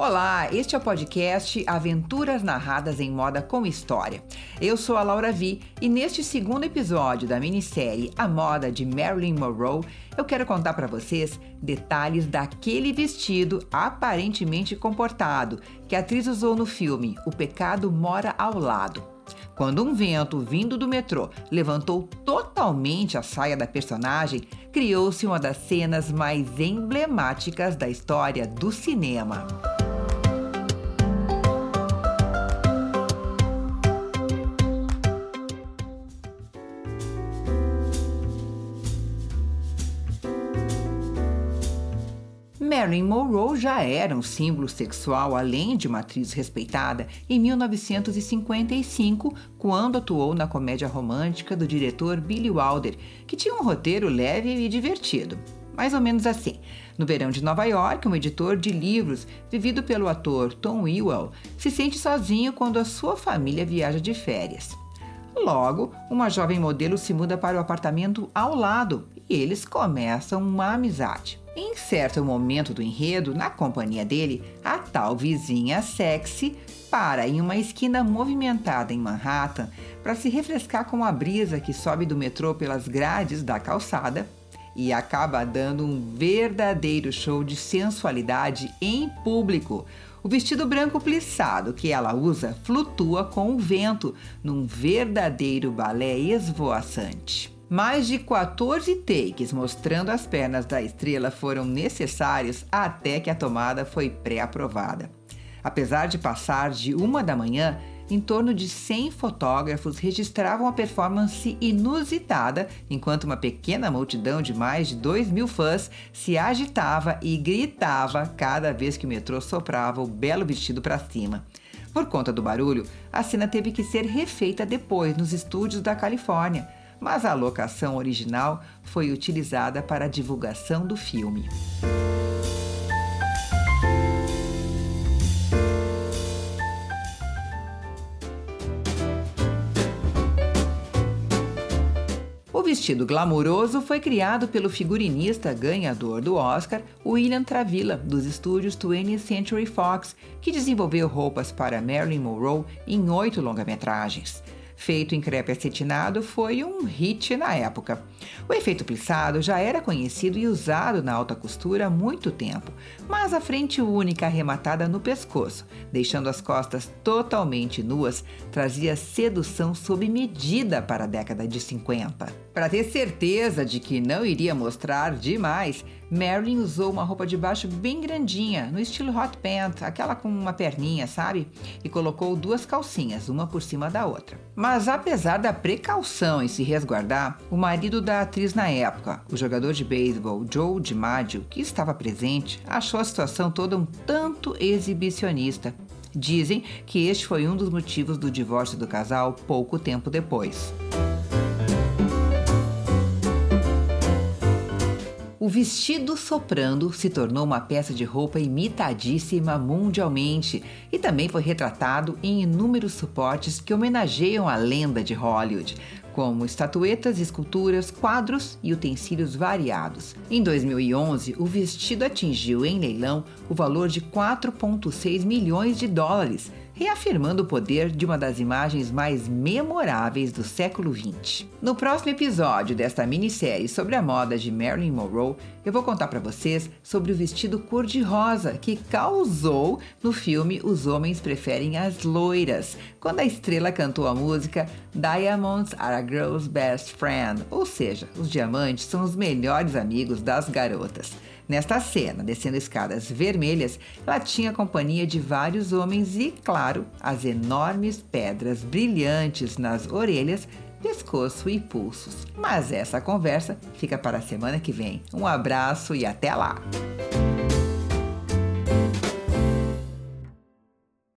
Olá, este é o podcast Aventuras Narradas em Moda com História. Eu sou a Laura Vi e neste segundo episódio da minissérie A Moda de Marilyn Monroe, eu quero contar para vocês detalhes daquele vestido aparentemente comportado que a atriz usou no filme O Pecado Mora ao Lado. Quando um vento vindo do metrô levantou totalmente a saia da personagem, criou-se uma das cenas mais emblemáticas da história do cinema. Marilyn Monroe já era um símbolo sexual, além de uma atriz respeitada, em 1955, quando atuou na comédia romântica do diretor Billy Wilder, que tinha um roteiro leve e divertido. Mais ou menos assim. No verão de Nova York, um editor de livros, vivido pelo ator Tom Ewell, se sente sozinho quando a sua família viaja de férias. Logo, uma jovem modelo se muda para o apartamento ao lado e eles começam uma amizade. Em certo momento do enredo, na companhia dele, a tal vizinha sexy para em uma esquina movimentada em Manhattan para se refrescar com a brisa que sobe do metrô pelas grades da calçada e acaba dando um verdadeiro show de sensualidade em público. O vestido branco plissado que ela usa flutua com o vento num verdadeiro balé esvoaçante. Mais de 14 takes mostrando as pernas da estrela foram necessários até que a tomada foi pré-aprovada. Apesar de passar de uma da manhã, em torno de 100 fotógrafos registravam a performance inusitada, enquanto uma pequena multidão de mais de 2 mil fãs se agitava e gritava cada vez que o metrô soprava o belo vestido para cima. Por conta do barulho, a cena teve que ser refeita depois nos estúdios da Califórnia mas a locação original foi utilizada para a divulgação do filme. O vestido glamouroso foi criado pelo figurinista ganhador do Oscar, William Travilla, dos estúdios 20th Century Fox, que desenvolveu roupas para Marilyn Monroe em oito longa-metragens feito em crepe acetinado, foi um hit na época. O efeito plissado já era conhecido e usado na alta costura há muito tempo, mas a frente única arrematada no pescoço, deixando as costas totalmente nuas, trazia sedução sob medida para a década de 50. Para ter certeza de que não iria mostrar demais, Marilyn usou uma roupa de baixo bem grandinha, no estilo hot pant, aquela com uma perninha, sabe? E colocou duas calcinhas, uma por cima da outra. Mas apesar da precaução em se resguardar, o marido da atriz na época, o jogador de beisebol Joe DiMaggio, que estava presente, achou a situação toda um tanto exibicionista. Dizem que este foi um dos motivos do divórcio do casal pouco tempo depois. O vestido soprando se tornou uma peça de roupa imitadíssima mundialmente e também foi retratado em inúmeros suportes que homenageiam a lenda de Hollywood, como estatuetas, esculturas, quadros e utensílios variados. Em 2011, o vestido atingiu em leilão o valor de 4,6 milhões de dólares reafirmando o poder de uma das imagens mais memoráveis do século XX. No próximo episódio desta minissérie sobre a moda de Marilyn Monroe, eu vou contar para vocês sobre o vestido cor-de-rosa que causou no filme Os Homens Preferem as Loiras, quando a estrela cantou a música Diamonds Are a Girl's Best Friend, ou seja, os diamantes são os melhores amigos das garotas. Nesta cena, descendo escadas vermelhas, ela tinha companhia de vários homens e, claro, as enormes pedras brilhantes nas orelhas, pescoço e pulsos. Mas essa conversa fica para a semana que vem. Um abraço e até lá!